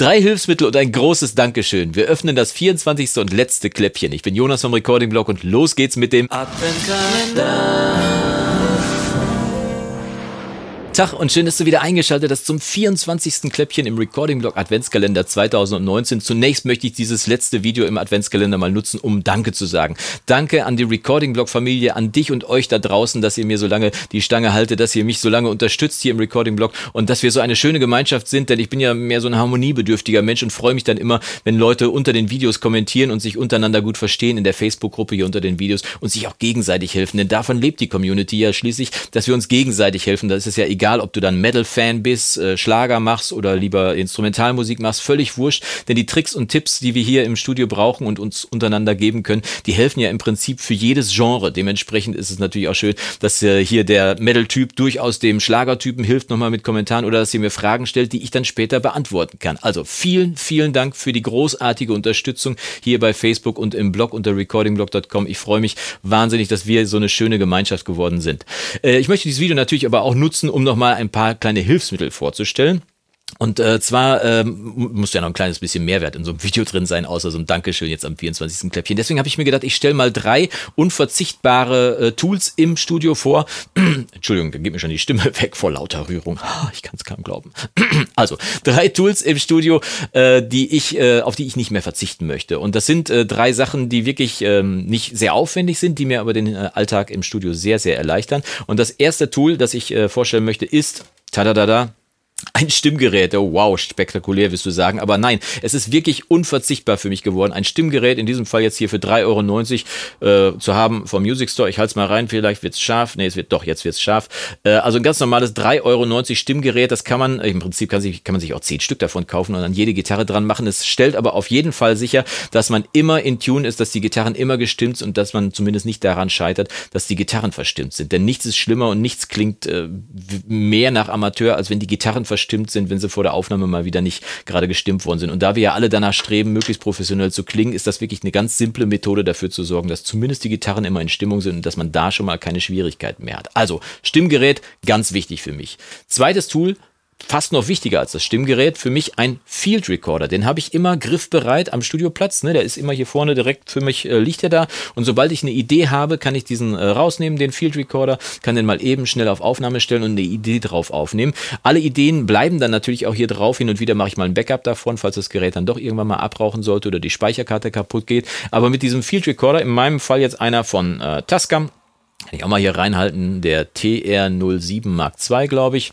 Drei Hilfsmittel und ein großes Dankeschön. Wir öffnen das 24. und letzte Kläppchen. Ich bin Jonas vom Recording Blog und los geht's mit dem Adventkalender. Tag und schön, dass du wieder eingeschaltet hast zum 24. Kläppchen im Recording Blog Adventskalender 2019. Zunächst möchte ich dieses letzte Video im Adventskalender mal nutzen, um Danke zu sagen. Danke an die Recording Blog Familie, an dich und euch da draußen, dass ihr mir so lange die Stange haltet, dass ihr mich so lange unterstützt hier im Recording Blog und dass wir so eine schöne Gemeinschaft sind, denn ich bin ja mehr so ein harmoniebedürftiger Mensch und freue mich dann immer, wenn Leute unter den Videos kommentieren und sich untereinander gut verstehen in der Facebook-Gruppe hier unter den Videos und sich auch gegenseitig helfen. Denn davon lebt die Community ja schließlich, dass wir uns gegenseitig helfen. Da ist ja egal, egal, ob du dann Metal-Fan bist, äh, Schlager machst oder lieber Instrumentalmusik machst, völlig wurscht. Denn die Tricks und Tipps, die wir hier im Studio brauchen und uns untereinander geben können, die helfen ja im Prinzip für jedes Genre. Dementsprechend ist es natürlich auch schön, dass äh, hier der Metal-Typ durchaus dem Schlagertypen hilft nochmal mit Kommentaren oder dass ihr mir Fragen stellt, die ich dann später beantworten kann. Also vielen, vielen Dank für die großartige Unterstützung hier bei Facebook und im Blog unter recordingblog.com. Ich freue mich wahnsinnig, dass wir so eine schöne Gemeinschaft geworden sind. Äh, ich möchte dieses Video natürlich aber auch nutzen, um nochmal ein paar kleine Hilfsmittel vorzustellen. Und äh, zwar ähm, muss ja noch ein kleines bisschen Mehrwert in so einem Video drin sein, außer so ein Dankeschön jetzt am 24. Kläppchen. Deswegen habe ich mir gedacht, ich stelle mal drei unverzichtbare äh, Tools im Studio vor. Entschuldigung, da geht mir schon die Stimme weg vor lauter Rührung. Ich kann es kaum glauben. also, drei Tools im Studio, äh, die ich, äh, auf die ich nicht mehr verzichten möchte. Und das sind äh, drei Sachen, die wirklich ähm, nicht sehr aufwendig sind, die mir aber den äh, Alltag im Studio sehr, sehr erleichtern. Und das erste Tool, das ich äh, vorstellen möchte, ist, tada, ein Stimmgerät, oh wow, spektakulär, wirst du sagen. Aber nein, es ist wirklich unverzichtbar für mich geworden, ein Stimmgerät, in diesem Fall jetzt hier für 3,90 Euro äh, zu haben vom Music Store. Ich halte es mal rein, vielleicht wird es scharf. Nee, es wird doch, jetzt wird es scharf. Äh, also ein ganz normales 3,90 Euro Stimmgerät, das kann man, im Prinzip kann, sich, kann man sich auch 10 Stück davon kaufen und an jede Gitarre dran machen. Es stellt aber auf jeden Fall sicher, dass man immer in Tune ist, dass die Gitarren immer gestimmt sind und dass man zumindest nicht daran scheitert, dass die Gitarren verstimmt sind. Denn nichts ist schlimmer und nichts klingt äh, mehr nach Amateur, als wenn die Gitarren verstimmt sind, wenn sie vor der Aufnahme mal wieder nicht gerade gestimmt worden sind. Und da wir ja alle danach streben, möglichst professionell zu klingen, ist das wirklich eine ganz simple Methode dafür zu sorgen, dass zumindest die Gitarren immer in Stimmung sind und dass man da schon mal keine Schwierigkeiten mehr hat. Also Stimmgerät, ganz wichtig für mich. Zweites Tool, fast noch wichtiger als das Stimmgerät, für mich ein Field Recorder. Den habe ich immer griffbereit am Studioplatz. Ne? Der ist immer hier vorne direkt für mich, äh, liegt er da. Und sobald ich eine Idee habe, kann ich diesen äh, rausnehmen, den Field Recorder, kann den mal eben schnell auf Aufnahme stellen und eine Idee drauf aufnehmen. Alle Ideen bleiben dann natürlich auch hier drauf. Hin und wieder mache ich mal ein Backup davon, falls das Gerät dann doch irgendwann mal abrauchen sollte oder die Speicherkarte kaputt geht. Aber mit diesem Field Recorder, in meinem Fall jetzt einer von äh, Tascam, kann ich auch mal hier reinhalten, der TR07 Mark II, glaube ich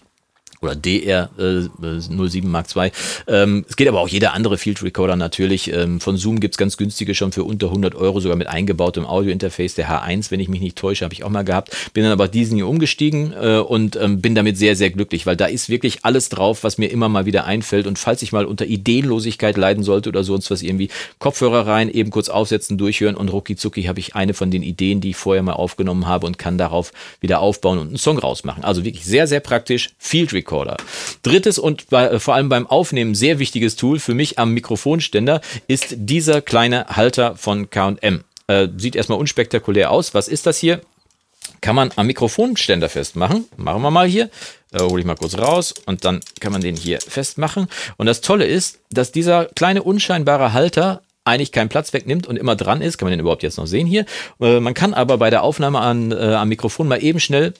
oder DR äh, 07 Mark II. Ähm, es geht aber auch jeder andere Field Recorder natürlich. Ähm, von Zoom gibt's ganz günstige schon für unter 100 Euro, sogar mit eingebautem Audiointerface. Der H1, wenn ich mich nicht täusche, habe ich auch mal gehabt. Bin dann aber diesen hier umgestiegen äh, und ähm, bin damit sehr, sehr glücklich, weil da ist wirklich alles drauf, was mir immer mal wieder einfällt. Und falls ich mal unter Ideenlosigkeit leiden sollte oder sonst was irgendwie, Kopfhörer rein, eben kurz aufsetzen, durchhören und rucki zucki habe ich eine von den Ideen, die ich vorher mal aufgenommen habe und kann darauf wieder aufbauen und einen Song rausmachen. Also wirklich sehr, sehr praktisch. Field Recorder Recorder. Drittes und bei, äh, vor allem beim Aufnehmen sehr wichtiges Tool für mich am Mikrofonständer ist dieser kleine Halter von K&M. Äh, sieht erstmal unspektakulär aus. Was ist das hier? Kann man am Mikrofonständer festmachen. Machen wir mal hier. Da hole ich mal kurz raus und dann kann man den hier festmachen. Und das Tolle ist, dass dieser kleine unscheinbare Halter eigentlich keinen Platz wegnimmt und immer dran ist. Kann man den überhaupt jetzt noch sehen hier? Äh, man kann aber bei der Aufnahme an, äh, am Mikrofon mal eben schnell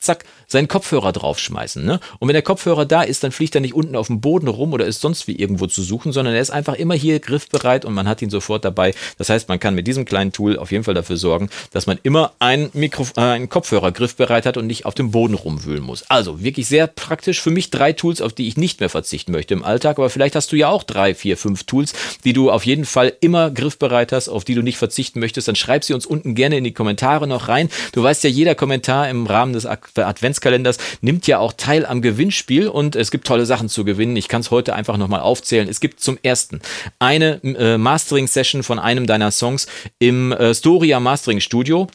zack, seinen Kopfhörer draufschmeißen. Ne? Und wenn der Kopfhörer da ist, dann fliegt er nicht unten auf dem Boden rum oder ist sonst wie irgendwo zu suchen, sondern er ist einfach immer hier griffbereit und man hat ihn sofort dabei. Das heißt, man kann mit diesem kleinen Tool auf jeden Fall dafür sorgen, dass man immer einen, Mikro äh, einen Kopfhörer griffbereit hat und nicht auf dem Boden rumwühlen muss. Also wirklich sehr praktisch für mich drei Tools, auf die ich nicht mehr verzichten möchte im Alltag. Aber vielleicht hast du ja auch drei, vier, fünf Tools, die du auf jeden Fall immer griffbereit hast, auf die du nicht verzichten möchtest. Dann schreib sie uns unten gerne in die Kommentare noch rein. Du weißt ja, jeder Kommentar im Rahmen des Adventskalenders nimmt ja auch teil am Gewinnspiel und es gibt tolle Sachen zu gewinnen. Ich kann es heute einfach nochmal aufzählen. Es gibt zum ersten eine äh, Mastering-Session von einem deiner Songs im äh, Storia Mastering Studio.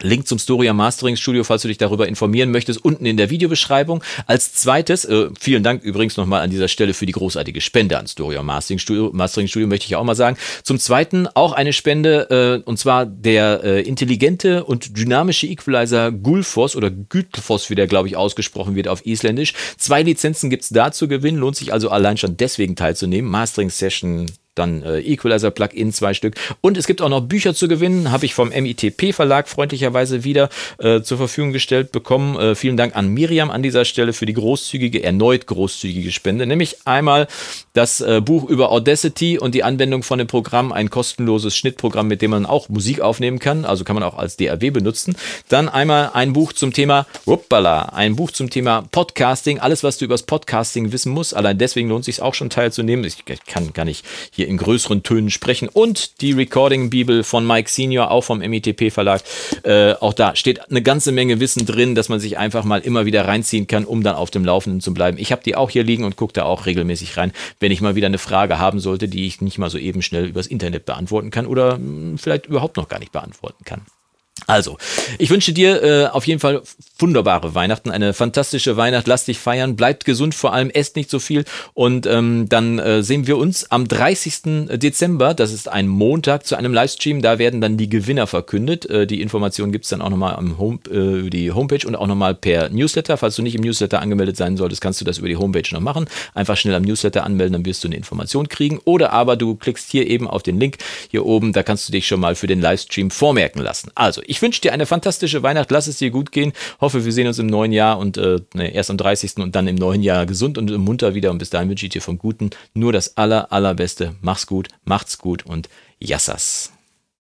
Link zum Storia Mastering Studio, falls du dich darüber informieren möchtest, unten in der Videobeschreibung. Als zweites, äh, vielen Dank übrigens nochmal an dieser Stelle für die großartige Spende an Storia Mastering Studio, Mastering Studio möchte ich auch mal sagen. Zum zweiten auch eine Spende, äh, und zwar der äh, intelligente und dynamische Equalizer Gulfos oder Gütlfos, wie der glaube ich ausgesprochen wird auf Isländisch. Zwei Lizenzen gibt's da zu gewinnen, lohnt sich also allein schon deswegen teilzunehmen. Mastering Session dann äh, Equalizer Plugin, zwei Stück. Und es gibt auch noch Bücher zu gewinnen, habe ich vom MITP Verlag freundlicherweise wieder äh, zur Verfügung gestellt bekommen. Äh, vielen Dank an Miriam an dieser Stelle für die großzügige, erneut großzügige Spende. Nämlich einmal das äh, Buch über Audacity und die Anwendung von dem Programm, ein kostenloses Schnittprogramm, mit dem man auch Musik aufnehmen kann, also kann man auch als DAW benutzen. Dann einmal ein Buch zum Thema, uppala, ein Buch zum Thema Podcasting, alles, was du übers Podcasting wissen musst. Allein deswegen lohnt es sich auch schon teilzunehmen. Ich kann gar nicht hier in größeren Tönen sprechen. Und die Recording-Bibel von Mike Senior, auch vom MITP Verlag. Äh, auch da steht eine ganze Menge Wissen drin, dass man sich einfach mal immer wieder reinziehen kann, um dann auf dem Laufenden zu bleiben. Ich habe die auch hier liegen und gucke da auch regelmäßig rein, wenn ich mal wieder eine Frage haben sollte, die ich nicht mal so eben schnell übers Internet beantworten kann oder hm, vielleicht überhaupt noch gar nicht beantworten kann. Also, ich wünsche dir äh, auf jeden Fall wunderbare Weihnachten, eine fantastische Weihnacht. Lass dich feiern, bleibt gesund, vor allem esst nicht so viel. Und ähm, dann äh, sehen wir uns am 30. Dezember, das ist ein Montag, zu einem Livestream. Da werden dann die Gewinner verkündet. Äh, die Informationen gibt's dann auch nochmal am Home, äh, über die Homepage und auch nochmal per Newsletter. Falls du nicht im Newsletter angemeldet sein solltest, kannst du das über die Homepage noch machen. Einfach schnell am Newsletter anmelden, dann wirst du eine Information kriegen. Oder aber du klickst hier eben auf den Link hier oben, da kannst du dich schon mal für den Livestream vormerken lassen. Also, ich wünsche dir eine fantastische Weihnacht, lass es dir gut gehen. Hoffe, wir sehen uns im neuen Jahr und äh, ne, erst am 30. und dann im neuen Jahr gesund und munter wieder. Und bis dahin wünsche ich dir vom Guten nur das aller, allerbeste. Mach's gut, macht's gut und Yassas.